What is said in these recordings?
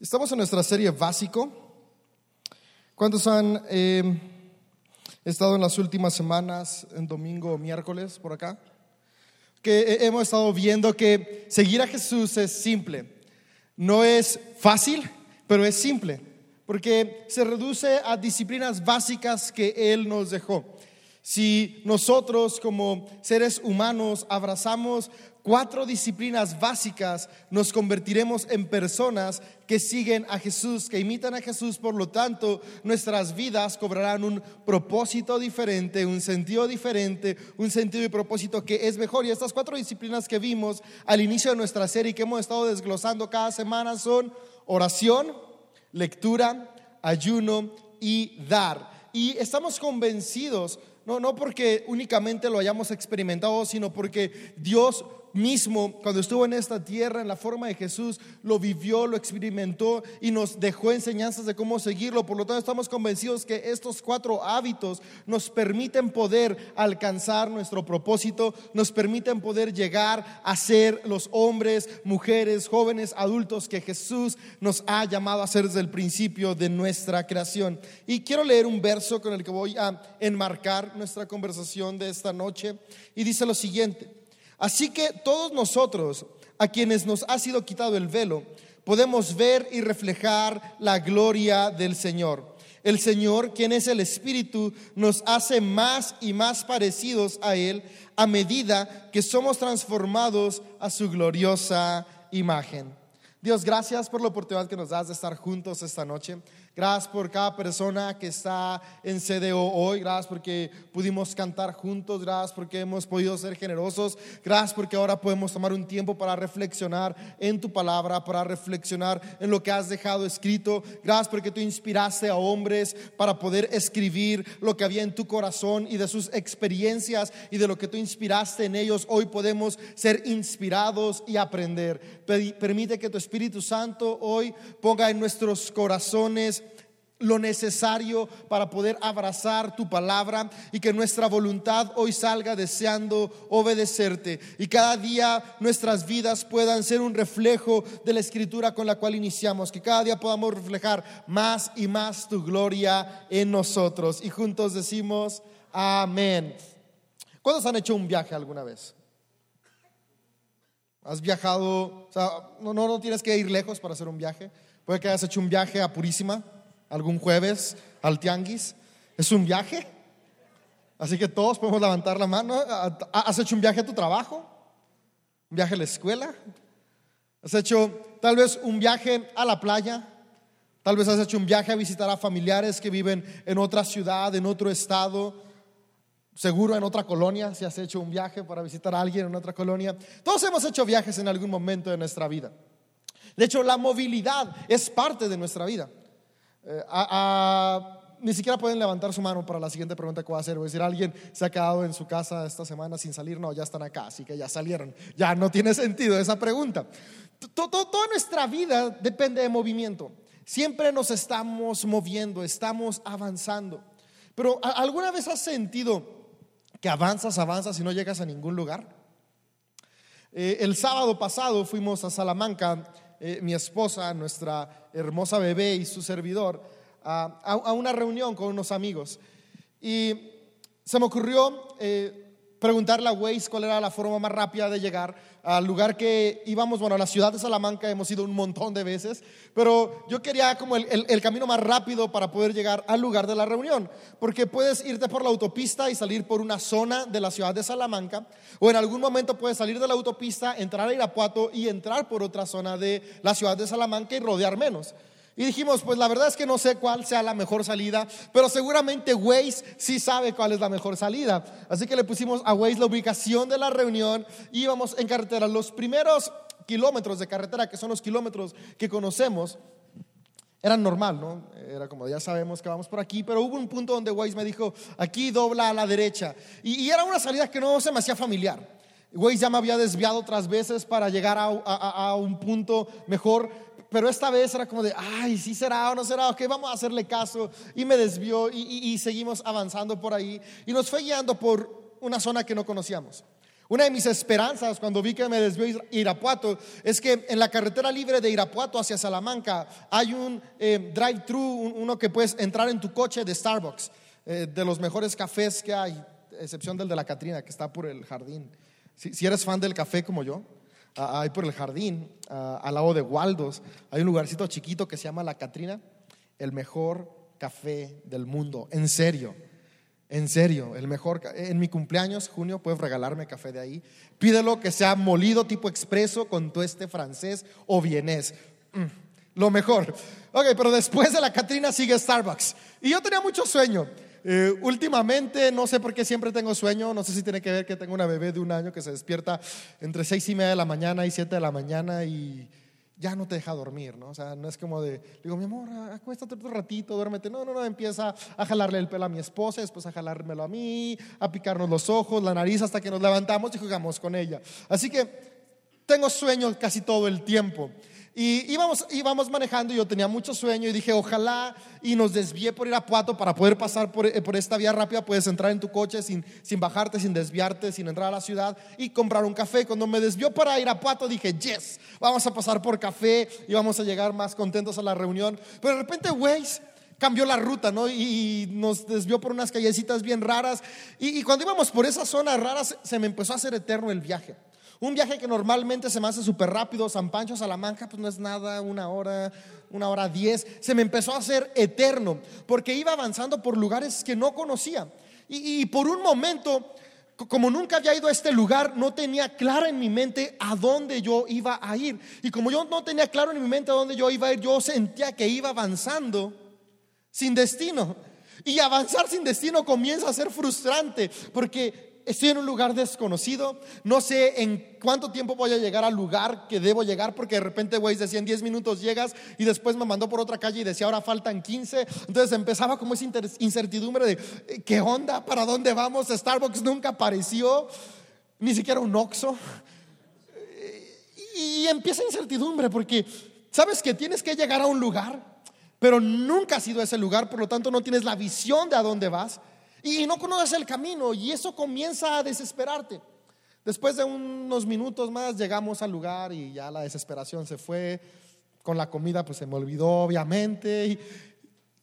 Estamos en nuestra serie básico. ¿Cuántos han eh, estado en las últimas semanas, en domingo o miércoles por acá? Que hemos estado viendo que seguir a Jesús es simple. No es fácil, pero es simple, porque se reduce a disciplinas básicas que Él nos dejó. Si nosotros como seres humanos abrazamos cuatro disciplinas básicas, nos convertiremos en personas que siguen a Jesús, que imitan a Jesús. Por lo tanto, nuestras vidas cobrarán un propósito diferente, un sentido diferente, un sentido y propósito que es mejor. Y estas cuatro disciplinas que vimos al inicio de nuestra serie que hemos estado desglosando cada semana son oración, lectura, ayuno y dar. Y estamos convencidos no, no porque únicamente lo hayamos experimentado, sino porque Dios mismo, cuando estuvo en esta tierra, en la forma de Jesús, lo vivió, lo experimentó y nos dejó enseñanzas de cómo seguirlo. Por lo tanto, estamos convencidos que estos cuatro hábitos nos permiten poder alcanzar nuestro propósito, nos permiten poder llegar a ser los hombres, mujeres, jóvenes, adultos que Jesús nos ha llamado a ser desde el principio de nuestra creación. Y quiero leer un verso con el que voy a enmarcar nuestra conversación de esta noche y dice lo siguiente. Así que todos nosotros, a quienes nos ha sido quitado el velo, podemos ver y reflejar la gloria del Señor. El Señor, quien es el Espíritu, nos hace más y más parecidos a Él a medida que somos transformados a su gloriosa imagen. Dios, gracias por la oportunidad que nos das de estar juntos esta noche. Gracias por cada persona que está en CDO hoy. Gracias porque pudimos cantar juntos. Gracias porque hemos podido ser generosos. Gracias porque ahora podemos tomar un tiempo para reflexionar en tu palabra, para reflexionar en lo que has dejado escrito. Gracias porque tú inspiraste a hombres para poder escribir lo que había en tu corazón y de sus experiencias y de lo que tú inspiraste en ellos. Hoy podemos ser inspirados y aprender. Permite que tu Espíritu Santo hoy ponga en nuestros corazones lo necesario para poder abrazar tu palabra y que nuestra voluntad hoy salga deseando obedecerte y cada día nuestras vidas puedan ser un reflejo de la escritura con la cual iniciamos, que cada día podamos reflejar más y más tu gloria en nosotros y juntos decimos amén. ¿Cuántos han hecho un viaje alguna vez? ¿Has viajado? No, no, no tienes que ir lejos para hacer un viaje. Puede que hayas hecho un viaje a Purísima algún jueves al tianguis. Es un viaje. Así que todos podemos levantar la mano. ¿Has hecho un viaje a tu trabajo? ¿Un viaje a la escuela? ¿Has hecho tal vez un viaje a la playa? Tal vez has hecho un viaje a visitar a familiares que viven en otra ciudad, en otro estado, seguro en otra colonia, si has hecho un viaje para visitar a alguien en otra colonia. Todos hemos hecho viajes en algún momento de nuestra vida. De hecho, la movilidad es parte de nuestra vida. Eh, ni siquiera pueden levantar su mano para la siguiente pregunta que voy a hacer. Voy a decir, alguien se ha quedado en su casa esta semana sin salir. No, ya están acá, así que ya salieron. Ya no tiene sentido esa pregunta. toda nuestra vida depende de movimiento. Siempre nos estamos moviendo, estamos avanzando. Pero ¿alguna vez has sentido que avanzas, avanzas y no llegas a ningún lugar? Eh, el sábado pasado fuimos a Salamanca eh, mi esposa, nuestra hermosa bebé y su servidor a, una reunión con unos amigos. Y se me ocurrió eh, preguntarle a Waze cuál era la forma más rápida de llegar al lugar que íbamos, bueno, a la ciudad de Salamanca hemos ido un montón de veces, pero yo quería como el, el, camino más rápido para poder llegar al lugar de la reunión, porque puedes irte por la autopista y salir por una zona de la ciudad de Salamanca, o en algún momento puedes salir de la autopista, entrar a Irapuato y entrar por otra zona de la ciudad de Salamanca y rodear menos. Y dijimos, pues la verdad es que no sé cuál sea la mejor salida, pero seguramente Waze sí sabe cuál es la mejor salida. Así que le pusimos a Waze la ubicación de la reunión y íbamos en carretera. Los primeros kilómetros de carretera, que son los kilómetros que conocemos, eran normal, ¿no? Era como, ya sabemos que vamos por aquí, pero hubo un punto donde Waze me dijo, aquí dobla a la derecha. Y, era una salida que no se me hacía familiar. Waze ya me había desviado otras veces para llegar a, a un punto mejor, pero esta vez era como de, ay, sí será o no será, ok, vamos a hacerle caso. Y me desvió y, seguimos avanzando por ahí. Y nos fue guiando por una zona que no conocíamos. Una de mis esperanzas cuando vi que me desvió Irapuato es que en la carretera libre de Irapuato hacia Salamanca hay un eh, drive-thru, uno que puedes entrar en tu coche de Starbucks, eh, de los mejores cafés que hay, excepción del de la Catrina, que está por el jardín. Si, eres fan del café como yo, hay por el jardín, al lado de Waldos, hay un lugarcito chiquito que se llama La Catrina, el mejor café del mundo, en serio. En serio, el mejor. En mi cumpleaños, junio, puedes regalarme café de ahí. Pídelo que sea molido tipo expreso con tueste francés o vienés. Mm, lo mejor. Ok, pero después de la Catrina sigue Starbucks. Y yo tenía mucho sueño. Eh, últimamente, no sé por qué siempre tengo sueño. No sé si tiene que ver que tengo una bebé de un año que se despierta entre seis y media de la mañana y siete de la mañana y ya no te deja dormir, ¿no? O sea, no es como de, digo, mi amor, acuéstate otro ratito, duérmete. No, no, no, empieza a jalarle el pelo a mi esposa, después a jalármelo a mí, a picarnos los ojos, la nariz, hasta que nos levantamos y jugamos con ella. Así que tengo sueños casi todo el tiempo. Y íbamos, íbamos manejando yo tenía mucho sueño y dije, ojalá y nos desvíe por ir a Puato para poder pasar por, eh, por, esta vía rápida, puedes entrar en tu coche sin, sin bajarte, sin desviarte, sin entrar a la ciudad y comprar un café. Cuando me desvió para ir a Puato dije, yes, vamos a pasar por café y vamos a llegar más contentos a la reunión. Pero de repente Waze cambió la ruta, ¿no? Y, nos desvió por unas callecitas bien raras. Y, y cuando íbamos por esas zonas raras, se me empezó a hacer eterno el viaje. Un viaje que normalmente se me hace súper rápido, San Pancho, Salamanca, pues no es nada, una hora, una hora diez. Se me empezó a hacer eterno, porque iba avanzando por lugares que no conocía. Y, por un momento, como nunca había ido a este lugar, no tenía claro en mi mente a dónde yo iba a ir. Y como yo no tenía claro en mi mente a dónde yo iba a ir, yo sentía que iba avanzando sin destino. Y avanzar sin destino comienza a ser frustrante, porque estoy en un lugar desconocido, no sé en cuánto tiempo voy a llegar al lugar que debo llegar, porque de repente, güey, decía en 10 minutos llegas y después me mandó por otra calle y decía ahora faltan 15. Entonces empezaba como esa incertidumbre de, eh, ¿qué onda? ¿Para dónde vamos? Starbucks nunca apareció, ni siquiera un Oxxo. Y empieza incertidumbre porque sabes que tienes que llegar a un lugar, pero nunca has sido ese lugar, por lo tanto no tienes la visión de a dónde vas y no conoces el camino y eso comienza a desesperarte. Después de unos minutos más llegamos al lugar y ya la desesperación se fue. Con la comida pues se me olvidó obviamente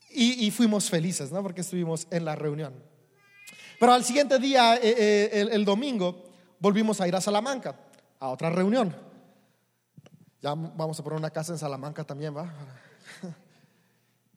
y, fuimos felices, ¿no? Porque estuvimos en la reunión. Pero al siguiente día, eh, eh, el, el, domingo, volvimos a ir a Salamanca, a otra reunión. Ya vamos a poner una casa en Salamanca también, ¿va?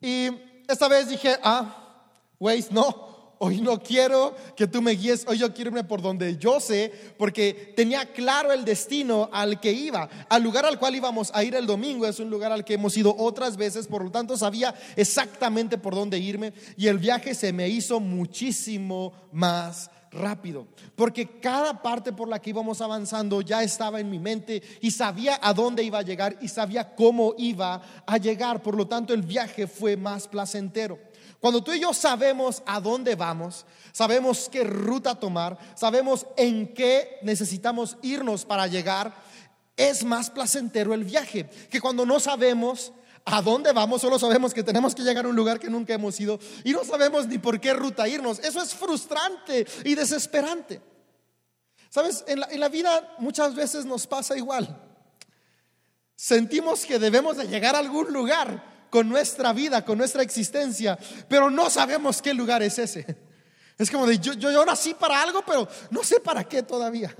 Y esta vez dije, ah, Waze, no, Hoy no quiero que tú me guíes, hoy yo quiero irme por donde yo sé, porque tenía claro el destino al que iba. Al lugar al cual íbamos a ir el domingo es un lugar al que hemos ido otras veces, por lo tanto sabía exactamente por dónde irme y el viaje se me hizo muchísimo más rápido, porque cada parte por la que íbamos avanzando ya estaba en mi mente y sabía a dónde iba a llegar y sabía cómo iba a llegar, por lo tanto el viaje fue más placentero. Cuando tú y yo sabemos a dónde vamos, sabemos qué ruta tomar, sabemos en qué necesitamos irnos para llegar, es más placentero el viaje que cuando no sabemos a dónde vamos, solo sabemos que tenemos que llegar a un lugar que nunca hemos ido y no sabemos ni por qué ruta irnos. Eso es frustrante y desesperante. Sabes, en la, en la vida muchas veces nos pasa igual. Sentimos que debemos de llegar a algún lugar, con nuestra vida, con nuestra existencia, pero no sabemos qué lugar es ese. Es como de, yo, yo, nací para algo, pero no sé para qué todavía.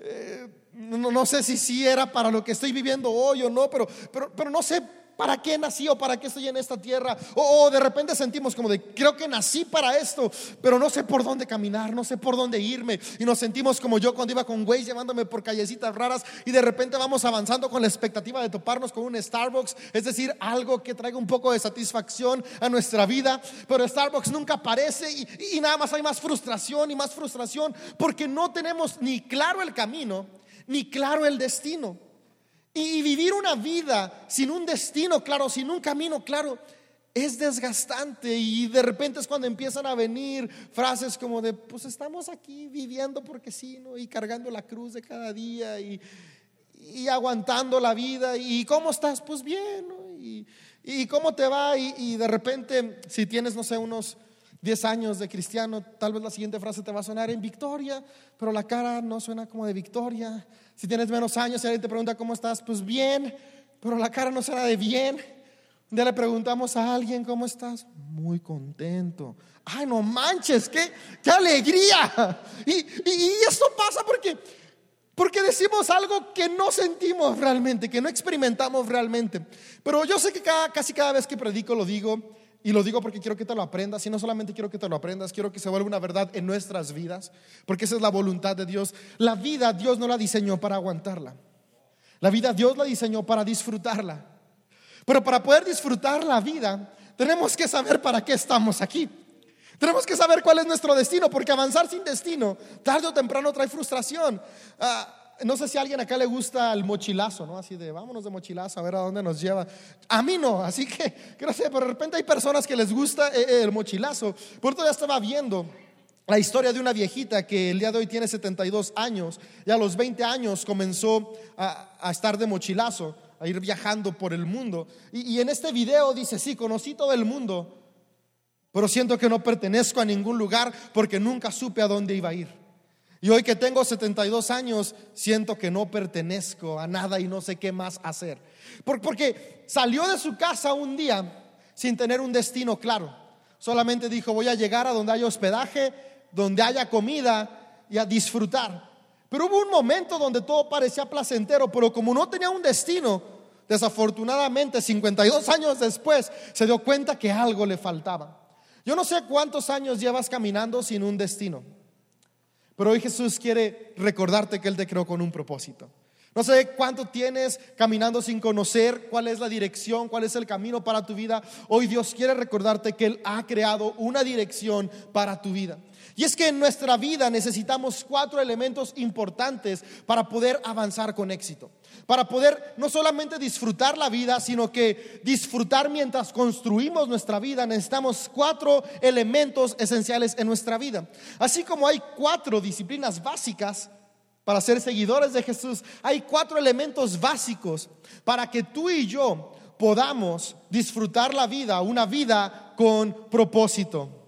Eh, no, no, sé si sí era para lo que estoy viviendo hoy o no, pero, pero, pero no sé ¿Para qué nací o para qué estoy en esta tierra? O, de repente sentimos como de, creo que nací para esto, pero no sé por dónde caminar, no sé por dónde irme. Y nos sentimos como yo cuando iba con Waze llevándome por callecitas raras y de repente vamos avanzando con la expectativa de toparnos con un Starbucks, es decir, algo que traiga un poco de satisfacción a nuestra vida. Pero Starbucks nunca aparece y, y nada más hay más frustración y más frustración porque no tenemos ni claro el camino, ni claro el destino. Y vivir una vida sin un destino claro, sin un camino claro, es desgastante y de repente es cuando empiezan a venir frases como de, pues estamos aquí viviendo porque sí, ¿no? Y cargando la cruz de cada día y, aguantando la vida. ¿Y cómo estás? Pues bien, ¿no? Y, cómo te va? Y, y, de repente, si tienes, no sé, unos 10 años de cristiano, tal vez la siguiente frase te va a sonar en victoria, pero la cara no suena como de victoria. Si tienes menos años y alguien te pregunta cómo estás, pues bien, pero la cara no suena de bien. Un le preguntamos a alguien cómo estás, muy contento. Ay, no manches, qué, qué alegría. Y, y, esto pasa porque, porque decimos algo que no sentimos realmente, que no experimentamos realmente. Pero yo sé que casi cada vez que predico lo digo y lo digo porque quiero que te lo aprendas. Y no solamente quiero que te lo aprendas, quiero que se vuelva una verdad en nuestras vidas. Porque esa es la voluntad de Dios. La vida Dios no la diseñó para aguantarla. La vida Dios la diseñó para disfrutarla. Pero para poder disfrutar la vida, tenemos que saber para qué estamos aquí. Tenemos que saber cuál es nuestro destino, porque avanzar sin destino, tarde o temprano trae frustración. Ah, no sé si a alguien acá le gusta el mochilazo, ¿no? Así de vámonos de mochilazo a ver a dónde nos lleva. A mí no, así que, gracias, pero de repente hay personas que les gusta eh, eh, el mochilazo. Por eso ya estaba viendo la historia de una viejita que el día de hoy tiene 72 años y a los 20 años comenzó a, estar de mochilazo, a ir viajando por el mundo. Y, y en este video dice, sí, conocí todo el mundo, pero siento que no pertenezco a ningún lugar porque nunca supe a dónde iba a ir. Y hoy que tengo 72 años, siento que no pertenezco a nada y no sé qué más hacer. Porque salió de su casa un día sin tener un destino claro. Solamente dijo, voy a llegar a donde haya hospedaje, donde haya comida y a disfrutar. Pero hubo un momento donde todo parecía placentero, pero como no tenía un destino, desafortunadamente 52 años después se dio cuenta que algo le faltaba. Yo no sé cuántos años llevas caminando sin un destino. Pero hoy Jesús quiere recordarte que Él te creó con un propósito. No sé cuánto tienes caminando sin conocer cuál es la dirección, cuál es el camino para tu vida. Hoy Dios quiere recordarte que Él ha creado una dirección para tu vida. Y es que en nuestra vida necesitamos cuatro elementos importantes para poder avanzar con éxito. Para poder no solamente disfrutar la vida, sino que disfrutar mientras construimos nuestra vida, necesitamos cuatro elementos esenciales en nuestra vida. Así como hay cuatro disciplinas básicas para ser seguidores de Jesús, hay cuatro elementos básicos para que tú y yo podamos disfrutar la vida, una vida con propósito.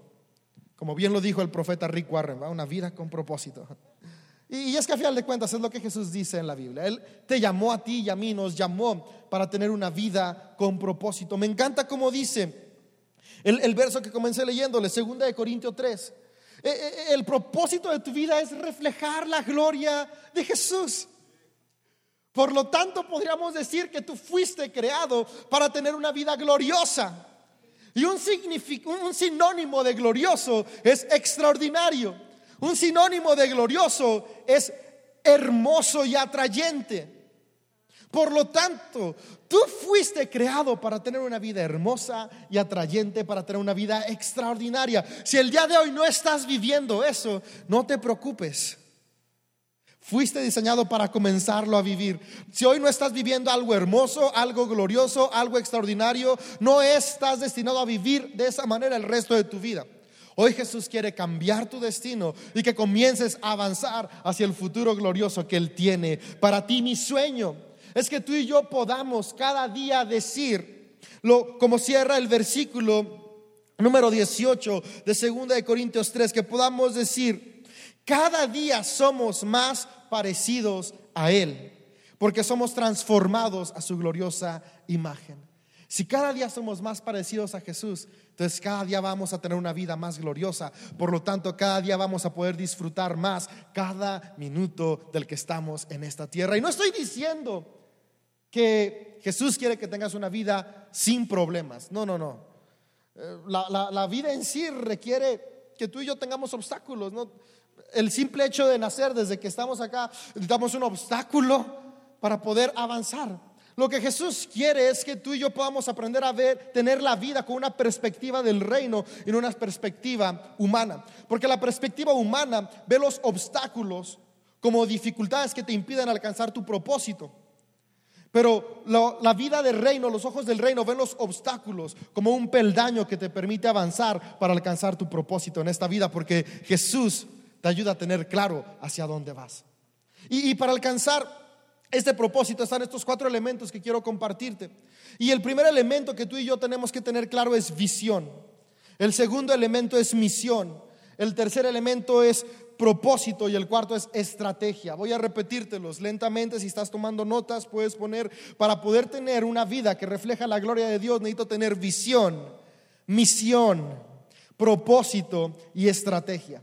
Como bien lo dijo el profeta Rick Warren, una vida con propósito. Y, es que a final de cuentas es lo que Jesús dice en la Biblia. Él te llamó a ti y a mí, nos llamó para tener una vida con propósito. Me encanta como dice el, verso que comencé leyéndole, segunda de Corintios 3. Eh, eh, eh, el propósito de tu vida es reflejar la gloria de Jesús. Por lo tanto, podríamos decir que tú fuiste creado para tener una vida gloriosa. Y un, un sinónimo de glorioso es extraordinario. Un sinónimo de glorioso es hermoso y atrayente. Por lo tanto, tú fuiste creado para tener una vida hermosa y atrayente, para tener una vida extraordinaria. Si el día de hoy no estás viviendo eso, no te preocupes. Fuiste diseñado para comenzarlo a vivir. Si hoy no estás viviendo algo hermoso, algo glorioso, algo extraordinario, no estás destinado a vivir de esa manera el resto de tu vida. Hoy Jesús quiere cambiar tu destino y que comiences a avanzar hacia el futuro glorioso que Él tiene para ti. Mi sueño es que tú y yo podamos cada día decir, lo, como cierra el versículo número 18 de 2 de Corintios 3, que podamos decir, cada día somos más parecidos a Él, porque somos transformados a su gloriosa imagen. Si cada día somos más parecidos a Jesús, entonces cada día vamos a tener una vida más gloriosa. Por lo tanto, cada día vamos a poder disfrutar más cada minuto del que estamos en esta tierra. Y no estoy diciendo que Jesús quiere que tengas una vida sin problemas. No, no, no. Eh, la, vida en sí requiere que tú y yo tengamos obstáculos. El simple hecho de nacer desde que estamos acá, necesitamos un obstáculo para poder avanzar. Lo que Jesús quiere es que tú y yo podamos aprender a ver, tener la vida con una perspectiva del reino y no una perspectiva humana. Porque la perspectiva humana ve los obstáculos como dificultades que te impiden alcanzar tu propósito. Pero la vida del reino, los ojos del reino ven los obstáculos como un peldaño que te permite avanzar para alcanzar tu propósito en esta vida, porque Jesús te ayuda a tener claro hacia dónde vas. Y, para alcanzar este propósito están estos cuatro elementos que quiero compartirte. Y el primer elemento que tú y yo tenemos que tener claro es visión. El segundo elemento es misión. El tercer elemento es propósito y el cuarto es estrategia. Voy a repetírtelos lentamente. Si estás tomando notas, puedes poner, para poder tener una vida que refleja la gloria de Dios, necesito tener visión, misión, propósito y estrategia.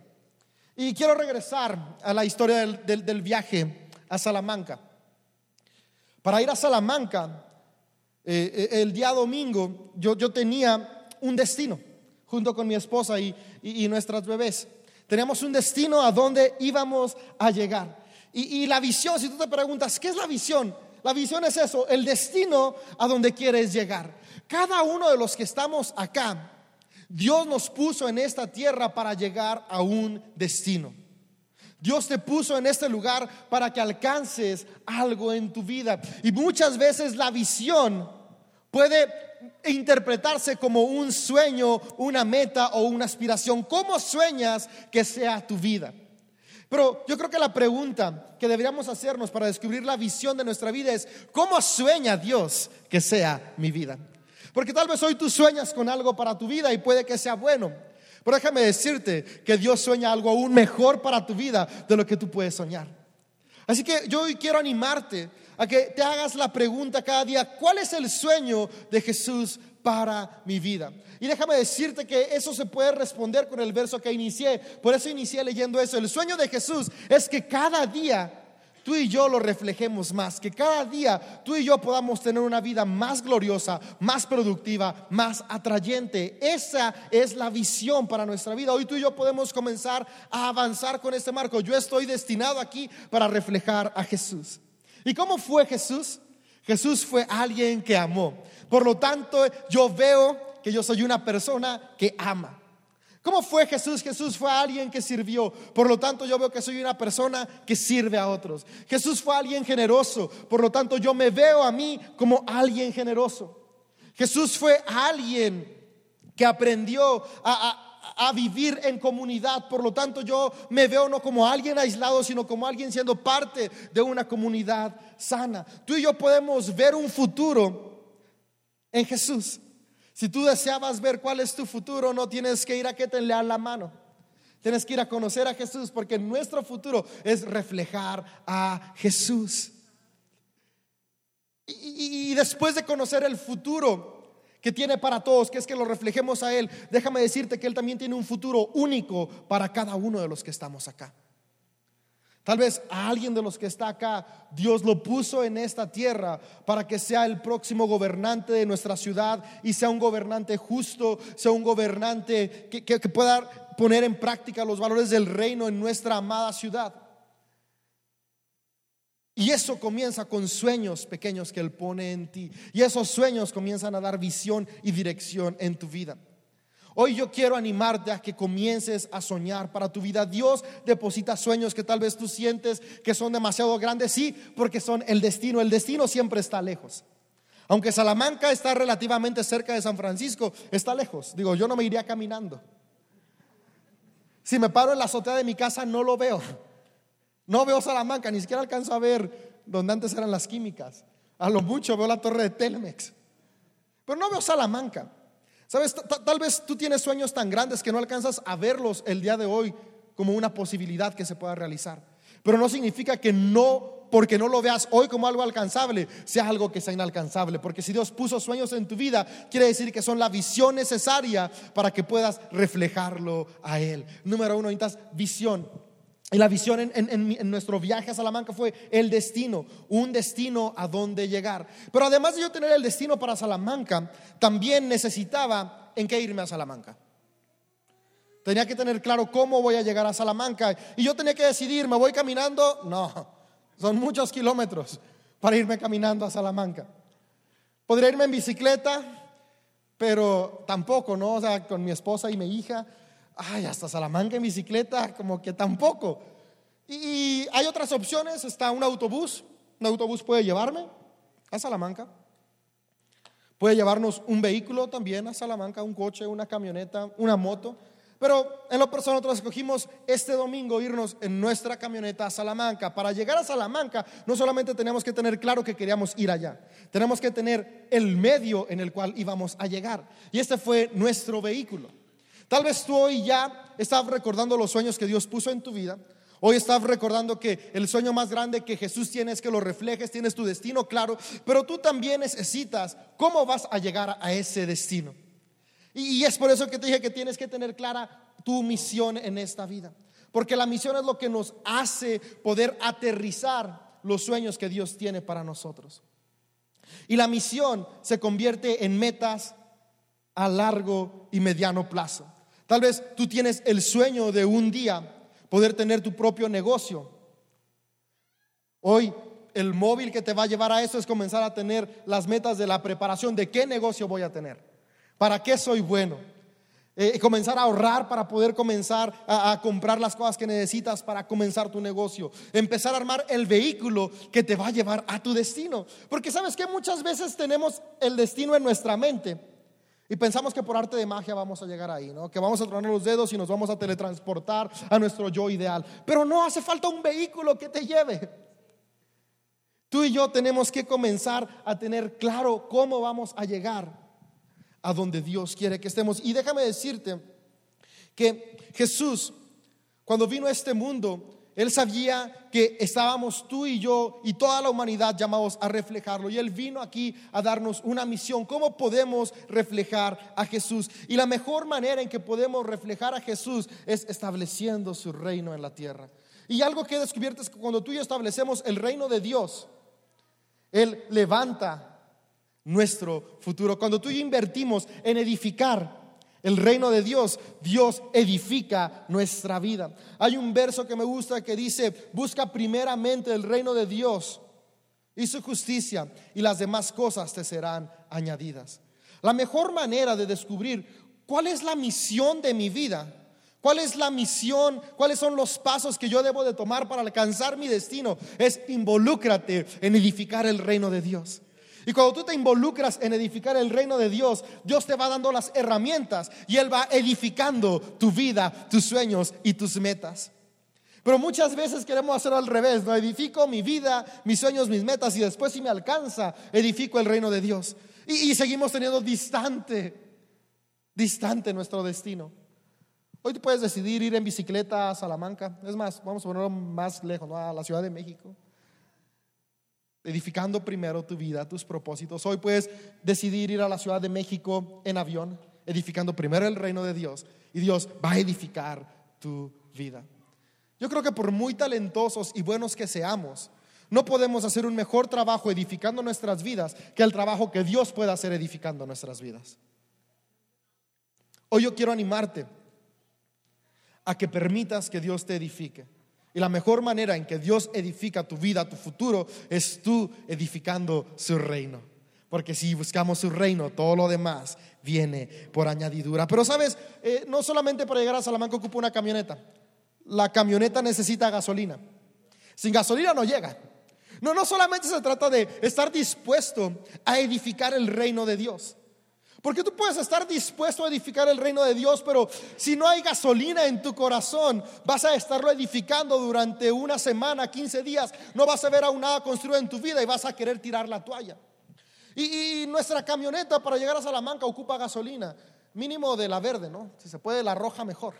Y quiero regresar a la historia del, viaje a Salamanca. Para ir a Salamanca, eh, eh, el día domingo, yo, yo tenía un destino junto con mi esposa y, y, nuestras bebés. Teníamos un destino a donde íbamos a llegar. Y, y, la visión, si tú te preguntas, ¿qué es la visión? La visión es eso, el destino a donde quieres llegar. Cada uno de los que estamos acá, Dios nos puso en esta tierra para llegar a un destino. Dios te puso en este lugar para que alcances algo en tu vida. Y muchas veces la visión puede interpretarse como un sueño, una meta o una aspiración. ¿Cómo sueñas que sea tu vida? Pero yo creo que la pregunta que deberíamos hacernos para descubrir la visión de nuestra vida es, ¿cómo sueña Dios que sea mi vida? Porque tal vez hoy tú sueñas con algo para tu vida y puede que sea bueno. Pero déjame decirte que Dios sueña algo aún mejor para tu vida de lo que tú puedes soñar. Así que yo hoy quiero animarte a que te hagas la pregunta cada día, ¿cuál es el sueño de Jesús para mi vida? Y déjame decirte que eso se puede responder con el verso que inicié. Por eso inicié leyendo eso. El sueño de Jesús es que cada día tú y yo lo reflejemos más, que cada día tú y yo podamos tener una vida más gloriosa, más productiva, más atrayente. Esa es la visión para nuestra vida. Hoy tú y yo podemos comenzar a avanzar con este marco. Yo estoy destinado aquí para reflejar a Jesús. ¿Y cómo fue Jesús? Jesús fue alguien que amó. Por lo tanto, yo veo que yo soy una persona que ama. ¿Cómo fue Jesús? Jesús fue alguien que sirvió. Por lo tanto, yo veo que soy una persona que sirve a otros. Jesús fue alguien generoso. Por lo tanto, yo me veo a mí como alguien generoso. Jesús fue alguien que aprendió a, a vivir en comunidad. Por lo tanto, yo me veo no como alguien aislado, sino como alguien siendo parte de una comunidad sana. Tú y yo podemos ver un futuro en Jesús. Si tú deseabas ver cuál es tu futuro, no tienes que ir a que te lean la mano. Tienes que ir a conocer a Jesús porque nuestro futuro es reflejar a Jesús. Y, y después de conocer el futuro, que tiene para todos, que es que lo reflejemos a Él, déjame decirte que Él también tiene un futuro único para cada uno de los que estamos acá. Tal vez a alguien de los que está acá, Dios lo puso en esta tierra para que sea el próximo gobernante de nuestra ciudad y sea un gobernante justo, sea un gobernante que, que pueda poner en práctica los valores del reino en nuestra amada ciudad. Y eso comienza con sueños pequeños que Él pone en ti. Y esos sueños comienzan a dar visión y dirección en tu vida. Hoy yo quiero animarte a que comiences a soñar para tu vida. Dios deposita sueños que tal vez tú sientes que son demasiado grandes, sí, porque son el destino. El destino siempre está lejos. Aunque Salamanca está relativamente cerca de San Francisco, está lejos. Digo, yo no me iría caminando. Si me paro en la azotea de mi casa, no lo veo. No veo Salamanca, ni siquiera alcanzo a ver donde antes eran las químicas. A lo mucho veo la torre de Telmex. Pero no veo Salamanca. Sabes, tal vez tú tienes sueños tan grandes que no alcanzas a verlos el día de hoy como una posibilidad que se pueda realizar. Pero no significa que no, porque no lo veas hoy como algo alcanzable, sea algo que sea inalcanzable. Porque si Dios puso sueños en tu vida, quiere decir que son la visión necesaria para que puedas reflejarlo a Él. Número uno, necesitas visión. Y la visión en, nuestro viaje a Salamanca fue el destino, un destino a donde llegar. Pero además de yo tener el destino para Salamanca, también necesitaba en qué irme a Salamanca. Tenía que tener claro cómo voy a llegar a Salamanca. Y yo tenía que decidir, ¿me voy caminando? No, son muchos kilómetros para irme caminando a Salamanca. Podría irme en bicicleta, pero tampoco, ¿no? O sea, con mi esposa y mi hija ay, hasta Salamanca en bicicleta, como que tampoco. Y hay otras opciones, está un autobús, un autobús puede llevarme a Salamanca, puede llevarnos un vehículo también a Salamanca, un coche, una camioneta, una moto. Pero en lo personal nosotros escogimos este domingo irnos en nuestra camioneta a Salamanca. Para llegar a Salamanca no solamente teníamos que tener claro que queríamos ir allá, tenemos que tener el medio en el cual íbamos a llegar. Y este fue nuestro vehículo. Tal vez tú hoy ya estás recordando los sueños que Dios puso en tu vida. Hoy estás recordando que el sueño más grande que Jesús tiene es que lo reflejes, tienes tu destino claro, pero tú también necesitas cómo vas a llegar a ese destino. Y, es por eso que te dije que tienes que tener clara tu misión en esta vida, porque la misión es lo que nos hace poder aterrizar los sueños que Dios tiene para nosotros. Y la misión se convierte en metas a largo y mediano plazo. Tal vez tú tienes el sueño de un día poder tener tu propio negocio. Hoy el móvil que te va a llevar a eso es comenzar a tener las metas de la preparación de qué negocio voy a tener, para qué soy bueno. Eh, comenzar a ahorrar para poder comenzar a, a, comprar las cosas que necesitas para comenzar tu negocio. Empezar a armar el vehículo que te va a llevar a tu destino. Porque sabes que muchas veces tenemos el destino en nuestra mente y pensamos que por arte de magia vamos a llegar ahí, ¿no? Que vamos a tronar los dedos y nos vamos a teletransportar a nuestro yo ideal. Pero no hace falta un vehículo que te lleve. Tú y yo tenemos que comenzar a tener claro cómo vamos a llegar a donde Dios quiere que estemos. Y déjame decirte que Jesús, cuando vino a este mundo, él sabía que estábamos tú y yo y toda la humanidad llamados a reflejarlo. Y Él vino aquí a darnos una misión. ¿Cómo podemos reflejar a Jesús? Y la mejor manera en que podemos reflejar a Jesús es estableciendo su reino en la tierra. Y algo que he descubierto es que cuando tú y yo establecemos el reino de Dios, Él levanta nuestro futuro. Cuando tú y yo invertimos en edificar el reino de Dios, Dios edifica nuestra vida. Hay un verso que me gusta que dice, busca primeramente el reino de Dios y su justicia y las demás cosas te serán añadidas. La mejor manera de descubrir cuál es la misión de mi vida, cuál es la misión, cuáles son los pasos que yo debo de tomar para alcanzar mi destino, es involúcrate en edificar el reino de Dios. Y cuando tú te involucras en edificar el reino de Dios, Dios te va dando las herramientas y Él va edificando tu vida, tus sueños y tus metas. Pero muchas veces queremos hacer al revés, no edifico mi vida, mis sueños, mis metas y después si me alcanza, edifico el reino de Dios. Y, seguimos teniendo distante, distante nuestro destino. Hoy tú puedes decidir ir en bicicleta a Salamanca, es más, vamos a ponerlo más lejos, a la Ciudad de México edificando primero tu vida, tus propósitos. Hoy puedes decidir ir a la Ciudad de México en avión, edificando primero el reino de Dios y Dios va a edificar tu vida. Yo creo que por muy talentosos y buenos que seamos, no podemos hacer un mejor trabajo edificando nuestras vidas que el trabajo que Dios pueda hacer edificando nuestras vidas. Hoy yo quiero animarte a que permitas que Dios te edifique. Y la mejor manera en que Dios edifica tu vida, tu futuro, es tú edificando su reino. Porque si buscamos su reino, todo lo demás viene por añadidura. Pero sabes, eh, no solamente para llegar a Salamanca ocupa una camioneta. La camioneta necesita gasolina. Sin gasolina no llega. No, no solamente se trata de estar dispuesto a edificar el reino de Dios. Porque tú puedes estar dispuesto a edificar el reino de Dios, pero si no hay gasolina en tu corazón, vas a estarlo edificando durante una semana, 15 días. No vas a ver aún nada construido en tu vida y vas a querer tirar la toalla. Y, nuestra camioneta para llegar a Salamanca ocupa gasolina, mínimo de la verde, ¿no? Si se puede, la roja mejor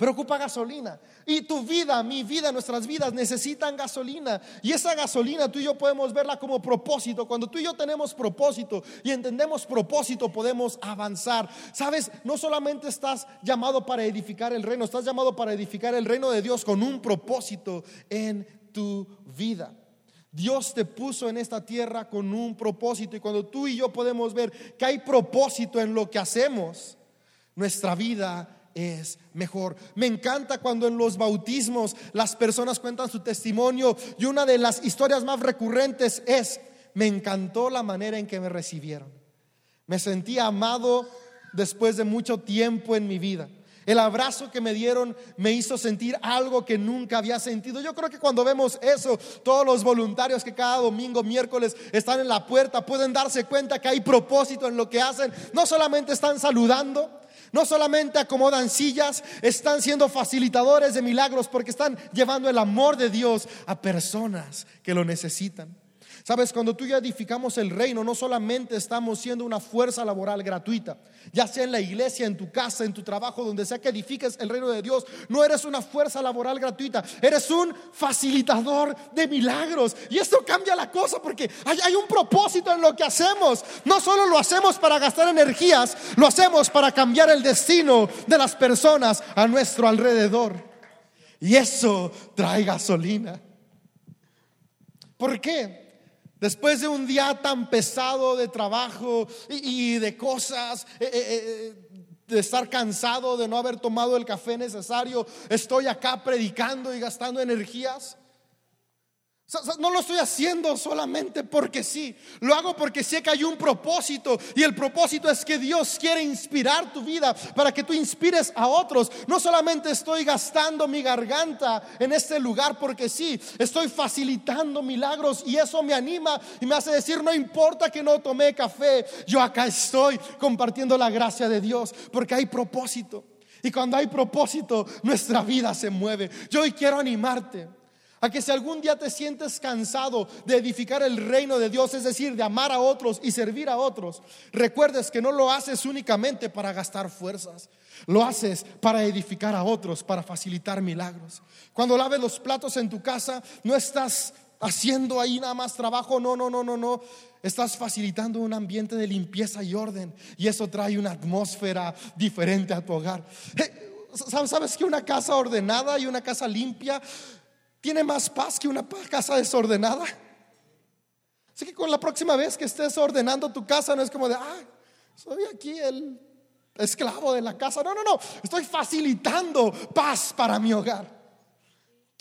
pero ocupa gasolina. Y tu vida, mi vida, nuestras vidas necesitan gasolina. Y esa gasolina tú y yo podemos verla como propósito. Cuando tú y yo tenemos propósito y entendemos propósito, podemos avanzar. Sabes, no solamente estás llamado para edificar el reino, estás llamado para edificar el reino de Dios con un propósito en tu vida. Dios te puso en esta tierra con un propósito y cuando tú y yo podemos ver que hay propósito en lo que hacemos, nuestra vida es mejor. Me encanta cuando en los bautismos las personas cuentan su testimonio y una de las historias más recurrentes es, me encantó la manera en que me recibieron. Me sentí amado después de mucho tiempo en mi vida. El abrazo que me dieron me hizo sentir algo que nunca había sentido. Yo creo que cuando vemos eso, todos los voluntarios que cada domingo, miércoles están en la puerta pueden darse cuenta que hay propósito en lo que hacen. No solamente están saludando, no solamente acomodan sillas, están siendo facilitadores de milagros porque están llevando el amor de Dios a personas que lo necesitan. Sabes, cuando tú y yo edificamos el reino, no solamente estamos siendo una fuerza laboral gratuita, ya sea en la iglesia, en tu casa, en tu trabajo, donde sea que edifiques el reino de Dios, no eres una fuerza laboral gratuita, eres un facilitador de milagros. Y esto cambia la cosa porque hay, hay un propósito en lo que hacemos. No solo lo hacemos para gastar energías, lo hacemos para cambiar el destino de las personas a nuestro alrededor. Y eso trae gasolina. ¿Por qué? Después de un día tan pesado de trabajo y, de cosas, eh, eh, eh, de estar cansado, de no haber tomado el café necesario, estoy acá predicando y gastando energías. No lo estoy haciendo solamente porque sí, lo hago porque sé que hay un propósito y el propósito es que Dios quiere inspirar tu vida para que tú inspires a otros. No solamente estoy gastando mi garganta en este lugar porque sí, estoy facilitando milagros y eso me anima y me hace decir, no importa que no tomé café, yo acá estoy compartiendo la gracia de Dios porque hay propósito. Y cuando hay propósito, nuestra vida se mueve. Yo hoy quiero animarte a que si algún día te sientes cansado de edificar el reino de Dios, es decir, de amar a otros y servir a otros, recuerdes que no lo haces únicamente para gastar fuerzas, lo haces para edificar a otros, para facilitar milagros. Cuando laves los platos en tu casa, no estás haciendo ahí nada más trabajo, no, no, no, no, no. Estás facilitando un ambiente de limpieza y orden y eso trae una atmósfera diferente a tu hogar. ¿Sabes que una casa ordenada y una casa limpia tiene más paz que una casa desordenada. Así que con la próxima vez que estés ordenando tu casa, no es como de, ah, soy aquí el esclavo de la casa. No, no, no, estoy facilitando paz para mi hogar.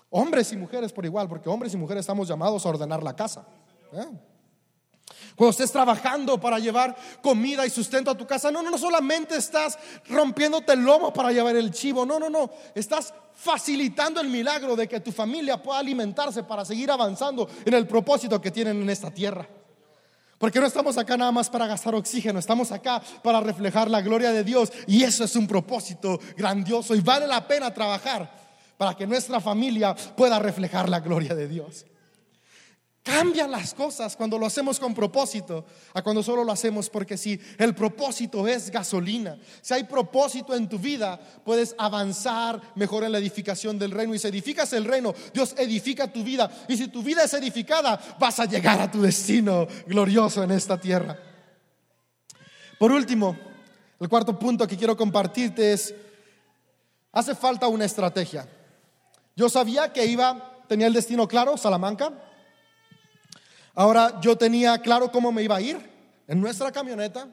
Hombres y mujeres por igual, porque hombres y mujeres estamos llamados a ordenar la casa. ¿eh? Cuando estés trabajando para llevar comida y sustento a tu casa, no, no, no solamente estás rompiéndote el lomo para llevar el chivo, no, no, no, estás facilitando el milagro de que tu familia pueda alimentarse para seguir avanzando en el propósito que tienen en esta tierra. Porque no estamos acá nada más para gastar oxígeno, estamos acá para reflejar la gloria de Dios y eso es un propósito grandioso y vale la pena trabajar para que nuestra familia pueda reflejar la gloria de Dios. Cambian las cosas cuando lo hacemos con propósito a cuando solo lo hacemos porque si el propósito es gasolina, si hay propósito en tu vida, puedes avanzar mejor en la edificación del reino. Y si edificas el reino, Dios edifica tu vida. Y si tu vida es edificada, vas a llegar a tu destino glorioso en esta tierra. Por último, el cuarto punto que quiero compartirte es, hace falta una estrategia. Yo sabía que iba, tenía el destino claro, Salamanca Ahora yo tenía claro cómo me iba a ir en nuestra camioneta.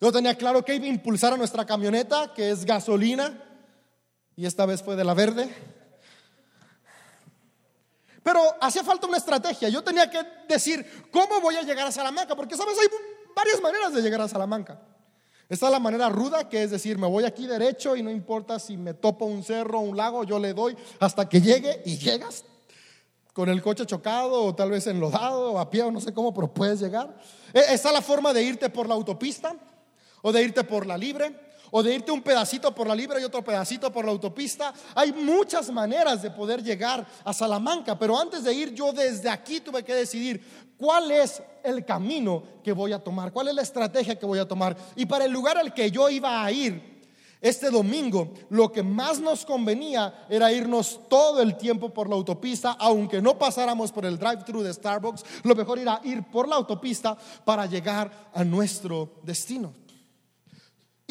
Yo tenía claro que iba a impulsar a nuestra camioneta, que es gasolina, y esta vez fue de la verde. Pero hacía falta una estrategia. Yo tenía que decir, ¿cómo voy a llegar a Salamanca? Porque, ¿sabes? Hay varias maneras de llegar a Salamanca. Está la manera ruda, que es decir, me voy aquí derecho y no importa si me topo un cerro o un lago, yo le doy hasta que llegue y llegas con el coche chocado o tal vez enlodado o a pie o no sé cómo, pero puedes llegar. E, está la forma de irte por la autopista o de irte por la libre o de irte un pedacito por la libre y otro pedacito por la autopista. Hay muchas maneras de poder llegar a Salamanca, pero antes de ir yo desde aquí tuve que decidir cuál es el camino que voy a tomar, cuál es la estrategia que voy a tomar. Y para el lugar al que yo iba a ir, este domingo lo que más nos convenía era irnos todo el tiempo por la autopista, aunque no pasáramos por el drive-thru de Starbucks, lo mejor era ir por la autopista para llegar a nuestro destino.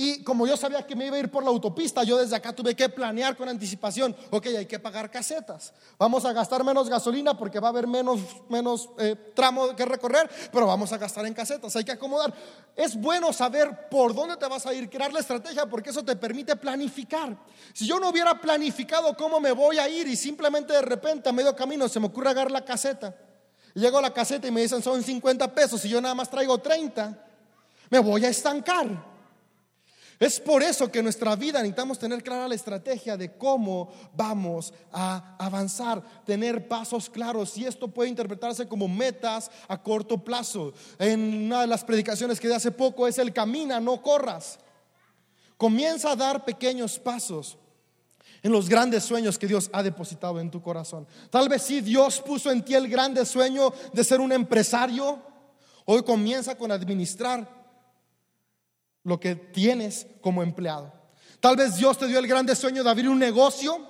Y como yo sabía que me iba a ir por la autopista, yo desde acá tuve que planear con anticipación. Ok, hay que pagar casetas. Vamos a gastar menos gasolina porque va a haber menos, menos eh, tramo que recorrer, pero vamos a gastar en casetas. Hay que acomodar. Es bueno saber por dónde te vas a ir, crear la estrategia, porque eso te permite planificar. Si yo no hubiera planificado cómo me voy a ir y simplemente de repente a medio camino se me ocurre agarrar la caseta, llego a la caseta y me dicen son 50 pesos y yo nada más traigo 30, me voy a estancar. Es por eso que en nuestra vida necesitamos tener clara la estrategia de cómo vamos a avanzar, tener pasos claros. Y esto puede interpretarse como metas a corto plazo. En una de las predicaciones que de hace poco es el camina, no corras. Comienza a dar pequeños pasos. en los grandes sueños que Dios ha depositado en tu corazón. Tal vez si Dios puso en ti el grande sueño de ser un empresario. Hoy comienza con administrar lo que tienes como empleado. Tal vez Dios te dio el grande sueño de abrir un negocio.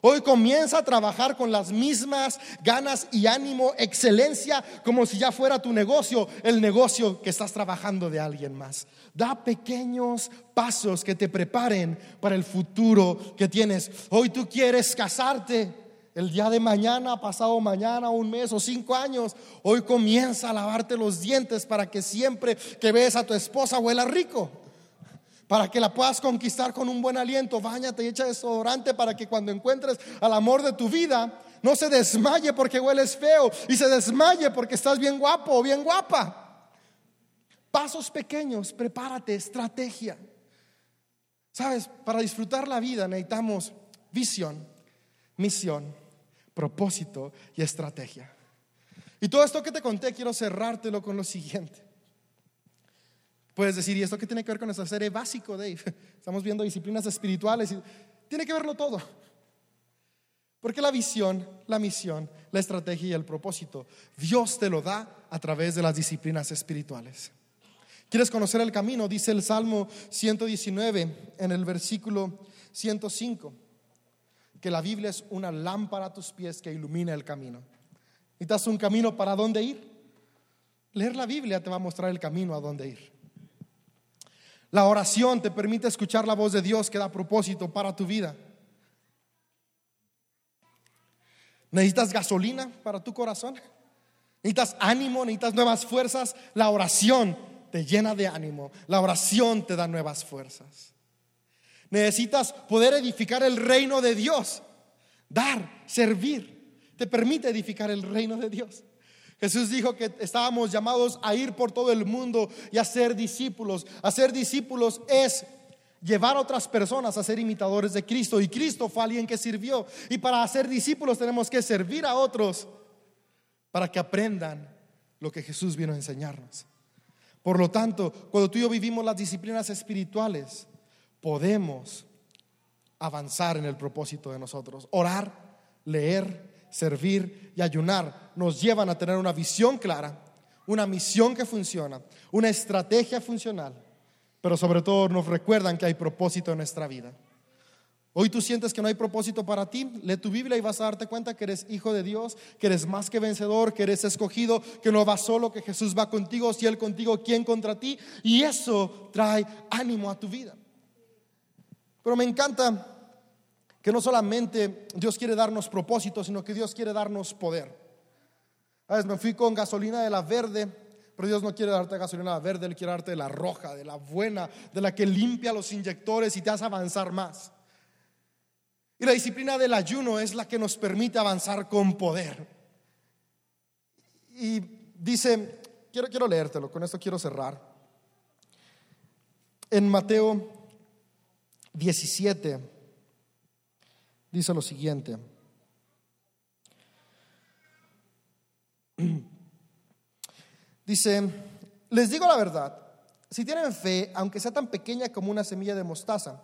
Hoy comienza a trabajar con las mismas ganas y ánimo, excelencia, como si ya fuera tu negocio, el negocio que estás trabajando de alguien más. Da pequeños pasos que te preparen para el futuro que tienes. Hoy tú quieres casarte. El día de mañana, pasado mañana, un mes o cinco años, hoy comienza a lavarte los dientes para que siempre que ves a tu esposa huela rico para que la puedas conquistar con un buen aliento. Báñate y echa desodorante para que cuando encuentres al amor de tu vida, no se desmaye porque hueles feo y se desmaye porque estás bien guapo o bien guapa. Pasos pequeños, prepárate, estrategia. Sabes, para disfrutar la vida necesitamos visión, misión, propósito y estrategia. Y todo esto que te conté, quiero cerrártelo con lo siguiente. Puedes decir, ¿y esto qué tiene que ver con esta serie básico, Dave? Estamos viendo disciplinas espirituales y tiene que verlo todo. Porque la visión, la misión, la estrategia y el propósito, Dios te lo da a través de las disciplinas espirituales. ¿Quieres conocer el camino? Dice el Salmo 119 en el versículo 105, que la Biblia es una lámpara a tus pies que ilumina el camino. ¿Necesitas un camino para dónde ir? Leer la Biblia te va a mostrar el camino a dónde ir. La oración te permite escuchar la voz de Dios que da propósito para tu vida. ¿Necesitas gasolina para tu corazón? ¿Necesitas ánimo? ¿Necesitas nuevas fuerzas? La oración te llena de ánimo. La oración te da nuevas fuerzas. Necesitas poder edificar el reino de Dios. Dar, servir. Te permite edificar el reino de Dios. Jesús dijo que estábamos llamados a ir por todo el mundo y a ser discípulos. Hacer discípulos es llevar a otras personas a ser imitadores de Cristo. Y Cristo fue alguien que sirvió. Y para hacer discípulos tenemos que servir a otros para que aprendan lo que Jesús vino a enseñarnos. Por lo tanto, cuando tú y yo vivimos las disciplinas espirituales, podemos avanzar en el propósito de nosotros. Orar, leer, servir y ayunar nos llevan a tener una visión clara, una misión que funciona, una estrategia funcional, pero sobre todo nos recuerdan que hay propósito en nuestra vida. Hoy tú sientes que no hay propósito para ti, lee tu Biblia y vas a darte cuenta que eres hijo de Dios, que eres más que vencedor, que eres escogido, que no vas solo, que Jesús va contigo, si Él contigo, ¿quién contra ti? Y eso trae ánimo a tu vida. Pero me encanta que no solamente Dios quiere darnos propósito, sino que Dios quiere darnos poder. A veces me fui con gasolina de la verde, pero Dios no quiere darte gasolina de la verde, Él quiere darte de la roja, de la buena, de la que limpia los inyectores y te hace avanzar más. Y la disciplina del ayuno es la que nos permite avanzar con poder. Y dice, quiero, quiero leértelo, con esto quiero cerrar. En Mateo 17, dice lo siguiente. Dice, les digo la verdad, si tienen fe, aunque sea tan pequeña como una semilla de mostaza,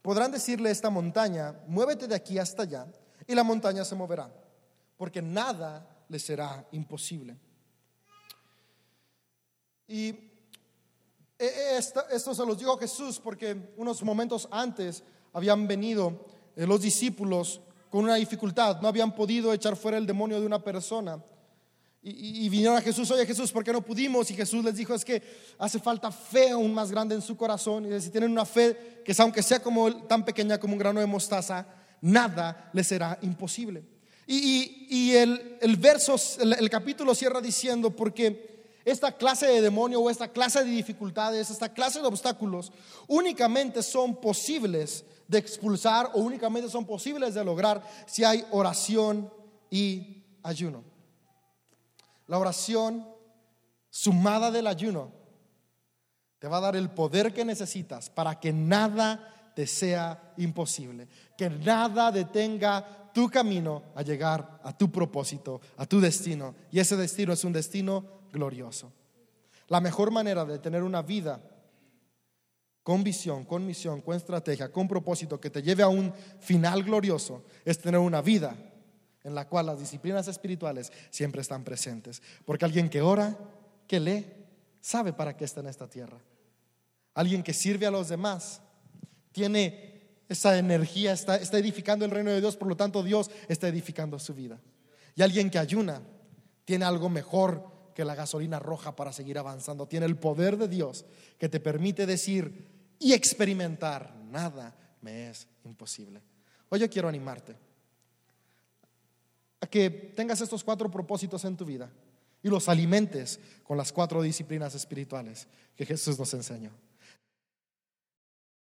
podrán decirle a esta montaña, muévete de aquí hasta allá, y la montaña se moverá, porque nada les será imposible. Y esto, esto se los dijo Jesús porque unos momentos antes habían venido eh, los discípulos con una dificultad, no habían podido echar fuera el demonio de una persona. Y, vinieron a Jesús, oye Jesús, ¿por qué no pudimos? Y Jesús les dijo, es que hace falta fe aún más grande en su corazón. Y si tienen una fe que aunque sea como, tan pequeña como un grano de mostaza, nada les será imposible. Y, el, el, verso, el capítulo cierra diciendo, porque esta clase de demonio o esta clase de dificultades, esta clase de obstáculos, únicamente son posibles de expulsar o únicamente son posibles de lograr si hay oración y ayuno. La oración sumada del ayuno te va a dar el poder que necesitas para que nada te sea imposible, que nada detenga tu camino a llegar a tu propósito, a tu destino. Y ese destino es un destino glorioso. La mejor manera de tener una vida con visión, con misión, con estrategia, con propósito que te lleve a un final glorioso, es tener una vida en la cual las disciplinas espirituales siempre están presentes. Porque alguien que ora, que lee, sabe para qué está en esta tierra. Alguien que sirve a los demás, tiene esa energía, está, está edificando el reino de Dios, por lo tanto Dios está edificando su vida. Y alguien que ayuna, tiene algo mejor que la gasolina roja para seguir avanzando. Tiene el poder de Dios que te permite decir y experimentar, nada me es imposible. Hoy yo quiero animarte a que tengas estos cuatro propósitos en tu vida y los alimentes con las cuatro disciplinas espirituales que Jesús nos enseñó.